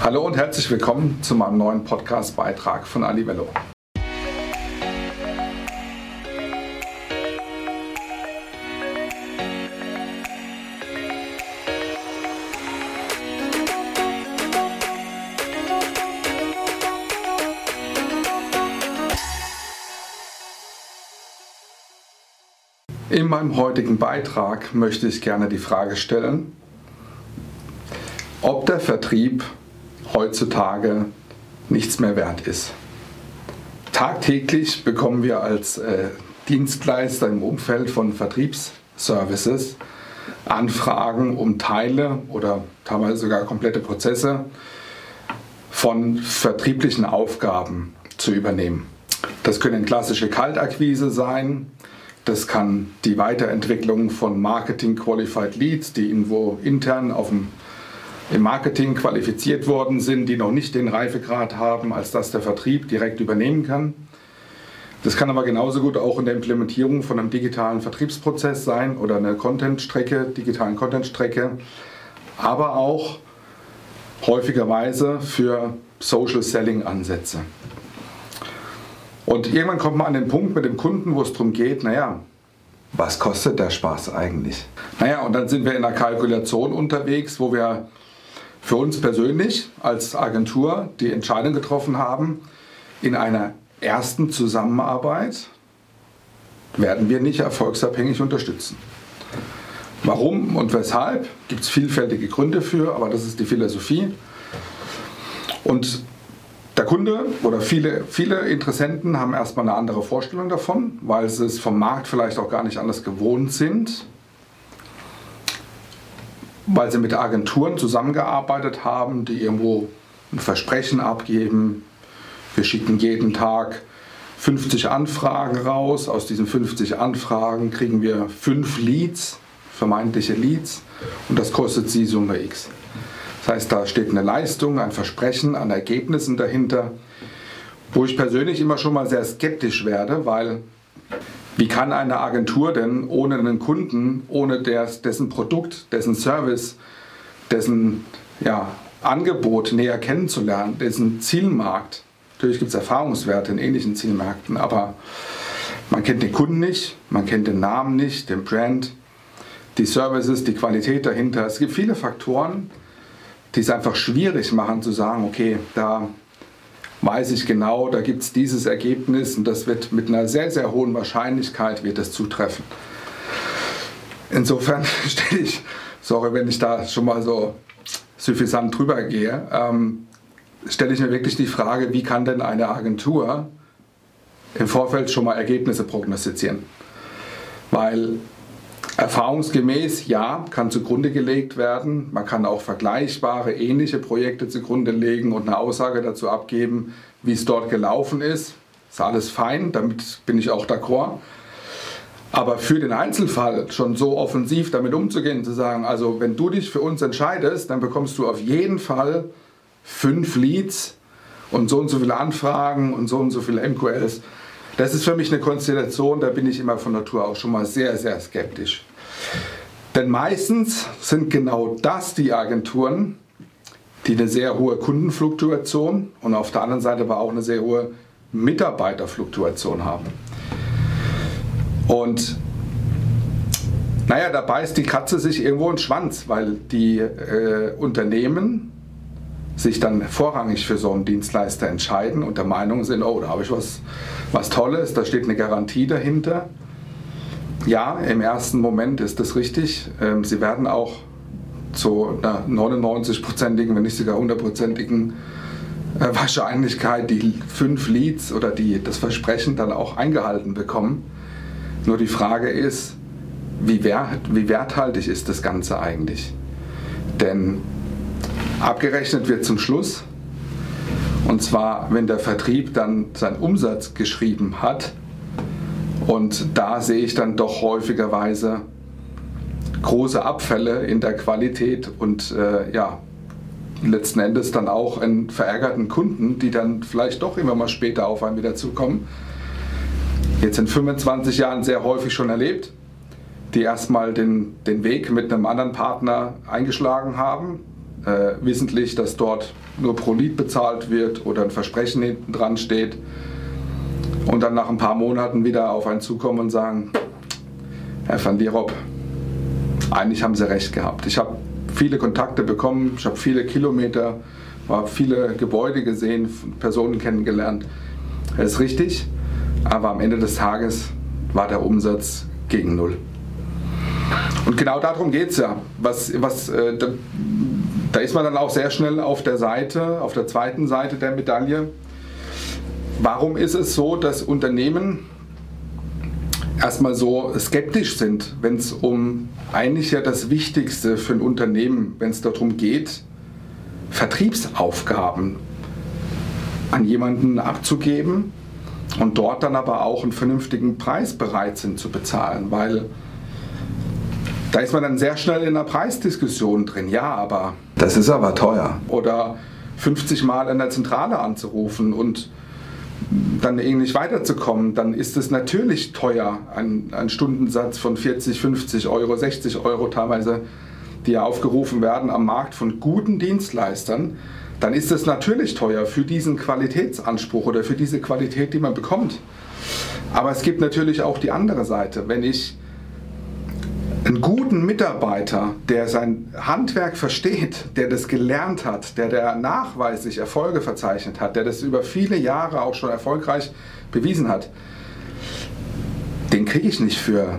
Hallo und herzlich willkommen zu meinem neuen Podcast-Beitrag von Alivello. In meinem heutigen Beitrag möchte ich gerne die Frage stellen, ob der Vertrieb heutzutage nichts mehr wert ist. Tagtäglich bekommen wir als äh, Dienstleister im Umfeld von Vertriebsservices Anfragen um Teile oder teilweise sogar komplette Prozesse von vertrieblichen Aufgaben zu übernehmen. Das können klassische Kaltakquise sein, das kann die Weiterentwicklung von Marketing Qualified Leads, die irgendwo intern auf dem im Marketing qualifiziert worden sind, die noch nicht den Reifegrad haben, als dass der Vertrieb direkt übernehmen kann. Das kann aber genauso gut auch in der Implementierung von einem digitalen Vertriebsprozess sein oder einer Content-Strecke, digitalen Content-Strecke, aber auch häufigerweise für Social Selling-Ansätze. Und irgendwann kommt man an den Punkt mit dem Kunden, wo es darum geht, naja, was kostet der Spaß eigentlich? Naja, und dann sind wir in einer Kalkulation unterwegs, wo wir für uns persönlich als Agentur die Entscheidung getroffen haben, in einer ersten Zusammenarbeit werden wir nicht erfolgsabhängig unterstützen. Warum und weshalb gibt es vielfältige Gründe für, aber das ist die Philosophie. Und der Kunde oder viele, viele Interessenten haben erstmal eine andere Vorstellung davon, weil sie es vom Markt vielleicht auch gar nicht anders gewohnt sind weil sie mit Agenturen zusammengearbeitet haben, die irgendwo ein Versprechen abgeben. Wir schicken jeden Tag 50 Anfragen raus. Aus diesen 50 Anfragen kriegen wir fünf Leads, vermeintliche Leads, und das kostet sie Summe X. Das heißt, da steht eine Leistung, ein Versprechen an Ergebnissen dahinter, wo ich persönlich immer schon mal sehr skeptisch werde, weil wie kann eine Agentur denn ohne einen Kunden, ohne des, dessen Produkt, dessen Service, dessen ja, Angebot näher kennenzulernen, dessen Zielmarkt, natürlich gibt es Erfahrungswerte in ähnlichen Zielmärkten, aber man kennt den Kunden nicht, man kennt den Namen nicht, den Brand, die Services, die Qualität dahinter. Es gibt viele Faktoren, die es einfach schwierig machen zu sagen, okay, da weiß ich genau, da gibt es dieses Ergebnis und das wird mit einer sehr, sehr hohen Wahrscheinlichkeit wird das zutreffen. Insofern stelle ich, sorry, wenn ich da schon mal so suffisant drüber gehe, ähm, stelle ich mir wirklich die Frage, wie kann denn eine Agentur im Vorfeld schon mal Ergebnisse prognostizieren? Weil Erfahrungsgemäß, ja, kann zugrunde gelegt werden. Man kann auch vergleichbare, ähnliche Projekte zugrunde legen und eine Aussage dazu abgeben, wie es dort gelaufen ist. Ist alles fein, damit bin ich auch d'accord. Aber für den Einzelfall schon so offensiv damit umzugehen, zu sagen, also wenn du dich für uns entscheidest, dann bekommst du auf jeden Fall fünf Leads und so und so viele Anfragen und so und so viele MQLs. Das ist für mich eine Konstellation, da bin ich immer von Natur aus schon mal sehr, sehr skeptisch. Denn meistens sind genau das die Agenturen, die eine sehr hohe Kundenfluktuation und auf der anderen Seite aber auch eine sehr hohe Mitarbeiterfluktuation haben. Und naja, da beißt die Katze sich irgendwo in den Schwanz, weil die äh, Unternehmen sich dann vorrangig für so einen Dienstleister entscheiden und der Meinung sind, oh, da habe ich was, was Tolles, da steht eine Garantie dahinter. Ja, im ersten Moment ist das richtig. Ähm, sie werden auch zu einer 99-prozentigen, wenn nicht sogar 100-prozentigen äh, Wahrscheinlichkeit die fünf Leads oder die, das Versprechen dann auch eingehalten bekommen. Nur die Frage ist, wie, wert, wie werthaltig ist das Ganze eigentlich? Denn Abgerechnet wird zum Schluss. Und zwar, wenn der Vertrieb dann seinen Umsatz geschrieben hat. Und da sehe ich dann doch häufigerweise große Abfälle in der Qualität und äh, ja, letzten Endes dann auch einen verärgerten Kunden, die dann vielleicht doch immer mal später auf einen wieder zukommen. Jetzt in 25 Jahren sehr häufig schon erlebt, die erstmal den, den Weg mit einem anderen Partner eingeschlagen haben, äh, wissentlich, dass dort nur pro Lied bezahlt wird oder ein Versprechen hinten dran steht und dann nach ein paar Monaten wieder auf einen zukommen und sagen, Herr van Lierop, eigentlich haben Sie recht gehabt. Ich habe viele Kontakte bekommen, ich habe viele Kilometer, habe viele Gebäude gesehen, Personen kennengelernt. Das ist richtig, aber am Ende des Tages war der Umsatz gegen Null. Und genau darum geht es ja. Was, was, äh, da, ist man dann auch sehr schnell auf der Seite, auf der zweiten Seite der Medaille. Warum ist es so, dass Unternehmen erstmal so skeptisch sind, wenn es um eigentlich ja das Wichtigste für ein Unternehmen, wenn es darum geht, Vertriebsaufgaben an jemanden abzugeben und dort dann aber auch einen vernünftigen Preis bereit sind zu bezahlen, weil da ist man dann sehr schnell in einer Preisdiskussion drin. Ja, aber das ist aber teuer. Oder 50 Mal in der Zentrale anzurufen und dann irgendwie weiterzukommen, dann ist es natürlich teuer, ein, ein Stundensatz von 40, 50 Euro, 60 Euro teilweise, die ja aufgerufen werden am Markt von guten Dienstleistern, dann ist es natürlich teuer für diesen Qualitätsanspruch oder für diese Qualität, die man bekommt. Aber es gibt natürlich auch die andere Seite. Wenn ich einen guten Mitarbeiter, der sein Handwerk versteht, der das gelernt hat, der, der nachweislich Erfolge verzeichnet hat, der das über viele Jahre auch schon erfolgreich bewiesen hat, den kriege ich nicht für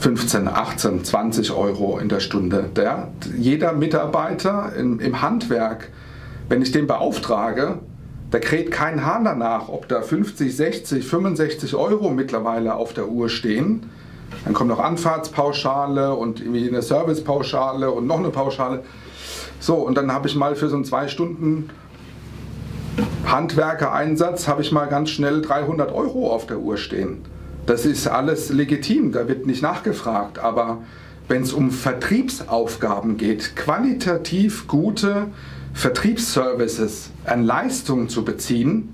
15, 18, 20 Euro in der Stunde. Der, jeder Mitarbeiter im, im Handwerk, wenn ich den beauftrage, da kräht kein Hahn danach, ob da 50, 60, 65 Euro mittlerweile auf der Uhr stehen dann kommt noch Anfahrtspauschale und irgendwie eine Servicepauschale und noch eine Pauschale. So, und dann habe ich mal für so einen zwei Stunden Handwerkereinsatz habe ich mal ganz schnell 300 Euro auf der Uhr stehen. Das ist alles legitim, da wird nicht nachgefragt. Aber wenn es um Vertriebsaufgaben geht, qualitativ gute Vertriebsservices an Leistung zu beziehen,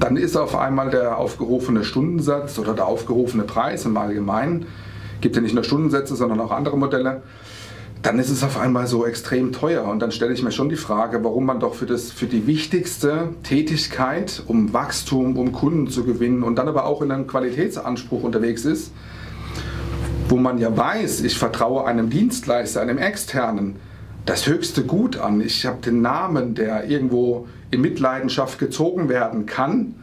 dann ist auf einmal der aufgerufene Stundensatz oder der aufgerufene Preis im Allgemeinen, gibt ja nicht nur Stundensätze, sondern auch andere Modelle, dann ist es auf einmal so extrem teuer. Und dann stelle ich mir schon die Frage, warum man doch für, das, für die wichtigste Tätigkeit, um Wachstum, um Kunden zu gewinnen und dann aber auch in einem Qualitätsanspruch unterwegs ist, wo man ja weiß, ich vertraue einem Dienstleister, einem externen, das höchste Gut an. Ich habe den Namen, der irgendwo in Mitleidenschaft gezogen werden kann,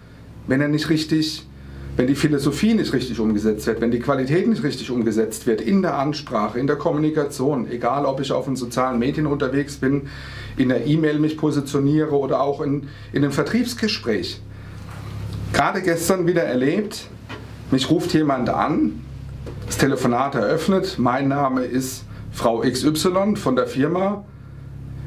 wenn er nicht richtig, wenn die Philosophie nicht richtig umgesetzt wird, wenn die Qualität nicht richtig umgesetzt wird, in der Ansprache, in der Kommunikation, egal ob ich auf den sozialen Medien unterwegs bin, in der E-Mail mich positioniere oder auch in, in einem Vertriebsgespräch. Gerade gestern wieder erlebt, mich ruft jemand an, das Telefonat eröffnet, mein Name ist Frau XY von der Firma,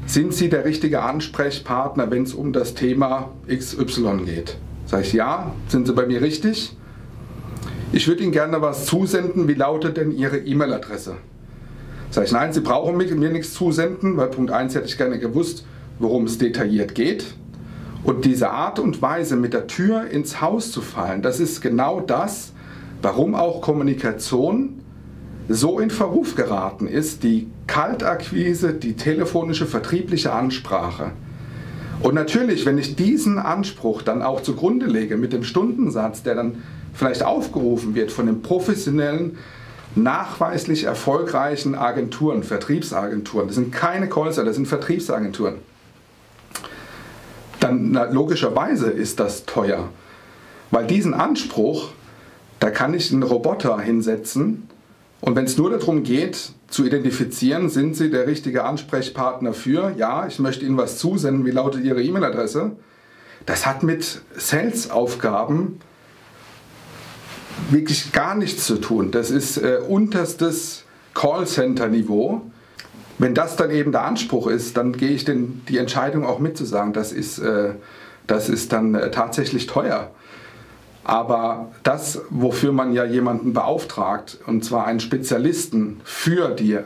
sind Sie der richtige Ansprechpartner, wenn es um das Thema XY geht? Sag ich, ja, sind Sie bei mir richtig? Ich würde Ihnen gerne was zusenden. Wie lautet denn Ihre E-Mail-Adresse? Sag ich, nein, Sie brauchen mir, mir nichts zusenden, weil Punkt 1 hätte ich gerne gewusst, worum es detailliert geht. Und diese Art und Weise, mit der Tür ins Haus zu fallen, das ist genau das, warum auch Kommunikation so in Verruf geraten ist, die Kaltakquise, die telefonische vertriebliche Ansprache. Und natürlich, wenn ich diesen Anspruch dann auch zugrunde lege mit dem Stundensatz, der dann vielleicht aufgerufen wird von den professionellen, nachweislich erfolgreichen Agenturen, Vertriebsagenturen, das sind keine Callcenter, das sind Vertriebsagenturen, dann na, logischerweise ist das teuer. Weil diesen Anspruch, da kann ich einen Roboter hinsetzen, und wenn es nur darum geht, zu identifizieren, sind Sie der richtige Ansprechpartner für, ja, ich möchte Ihnen was zusenden, wie lautet Ihre E-Mail-Adresse, das hat mit Sales-Aufgaben wirklich gar nichts zu tun. Das ist äh, unterstes Callcenter-Niveau. Wenn das dann eben der Anspruch ist, dann gehe ich den, die Entscheidung auch mitzusagen, das ist, äh, das ist dann äh, tatsächlich teuer. Aber das, wofür man ja jemanden beauftragt, und zwar einen Spezialisten für die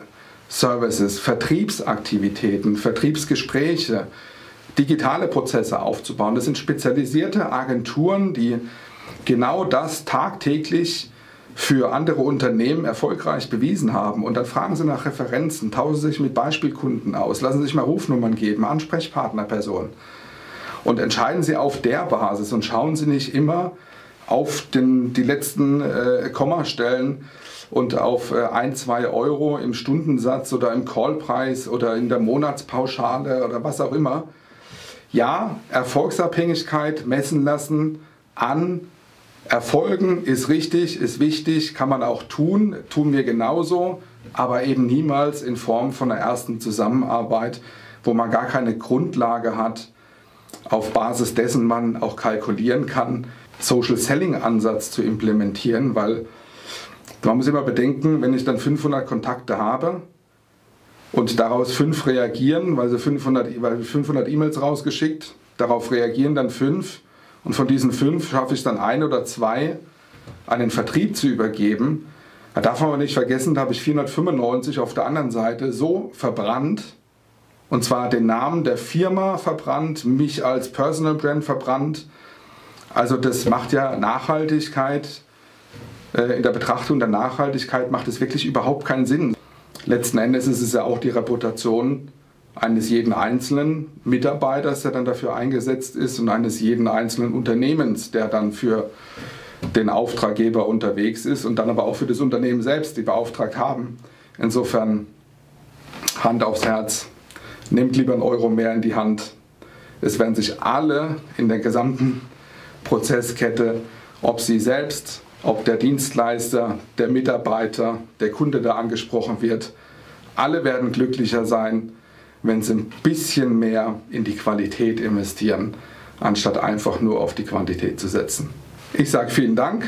Services, Vertriebsaktivitäten, Vertriebsgespräche, digitale Prozesse aufzubauen, das sind spezialisierte Agenturen, die genau das tagtäglich für andere Unternehmen erfolgreich bewiesen haben. Und dann fragen Sie nach Referenzen, tauschen sich mit Beispielkunden aus, lassen sich mal Rufnummern geben, Ansprechpartnerpersonen. Und entscheiden Sie auf der Basis und schauen Sie nicht immer auf den, die letzten äh, Kommastellen und auf äh, ein, zwei Euro im Stundensatz oder im Callpreis oder in der Monatspauschale oder was auch immer. Ja, Erfolgsabhängigkeit messen lassen an Erfolgen ist richtig, ist wichtig, kann man auch tun, tun wir genauso, aber eben niemals in Form von einer ersten Zusammenarbeit, wo man gar keine Grundlage hat, auf Basis dessen man auch kalkulieren kann, Social Selling Ansatz zu implementieren, weil man muss immer bedenken, wenn ich dann 500 Kontakte habe und daraus fünf reagieren, weil sie 500 E-Mails rausgeschickt, darauf reagieren dann fünf und von diesen fünf schaffe ich dann ein oder zwei an den Vertrieb zu übergeben. Da darf man aber nicht vergessen, da habe ich 495 auf der anderen Seite so verbrannt, und zwar den Namen der Firma verbrannt, mich als Personal Brand verbrannt. Also das macht ja Nachhaltigkeit, äh, in der Betrachtung der Nachhaltigkeit macht es wirklich überhaupt keinen Sinn. Letzten Endes ist es ja auch die Reputation eines jeden einzelnen Mitarbeiters, der dann dafür eingesetzt ist und eines jeden einzelnen Unternehmens, der dann für den Auftraggeber unterwegs ist und dann aber auch für das Unternehmen selbst, die beauftragt haben. Insofern Hand aufs Herz, nehmt lieber einen Euro mehr in die Hand. Es werden sich alle in der gesamten Prozesskette, ob sie selbst, ob der Dienstleister, der Mitarbeiter, der Kunde, der angesprochen wird, alle werden glücklicher sein, wenn sie ein bisschen mehr in die Qualität investieren, anstatt einfach nur auf die Quantität zu setzen. Ich sage vielen Dank,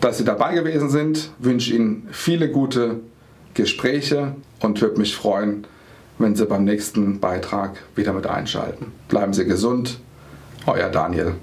dass Sie dabei gewesen sind, wünsche Ihnen viele gute Gespräche und würde mich freuen, wenn Sie beim nächsten Beitrag wieder mit einschalten. Bleiben Sie gesund, euer Daniel.